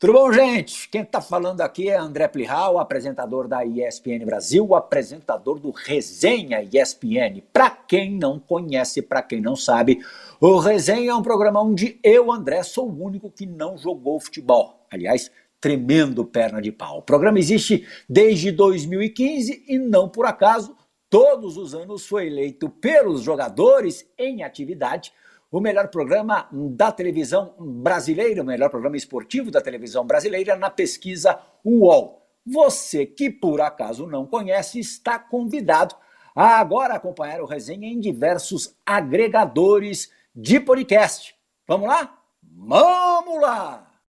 Tudo bom, gente? Quem está falando aqui é André Plihal, apresentador da ESPN Brasil, apresentador do Resenha ESPN. Para quem não conhece, para quem não sabe, o Resenha é um programa onde eu, André, sou o único que não jogou futebol. Aliás, tremendo perna de pau. O programa existe desde 2015 e não por acaso, todos os anos foi eleito pelos jogadores em atividade o melhor programa da televisão brasileira, o melhor programa esportivo da televisão brasileira na pesquisa UOL. Você que por acaso não conhece, está convidado a agora acompanhar o resenha em diversos agregadores de podcast. Vamos lá? Vamos lá!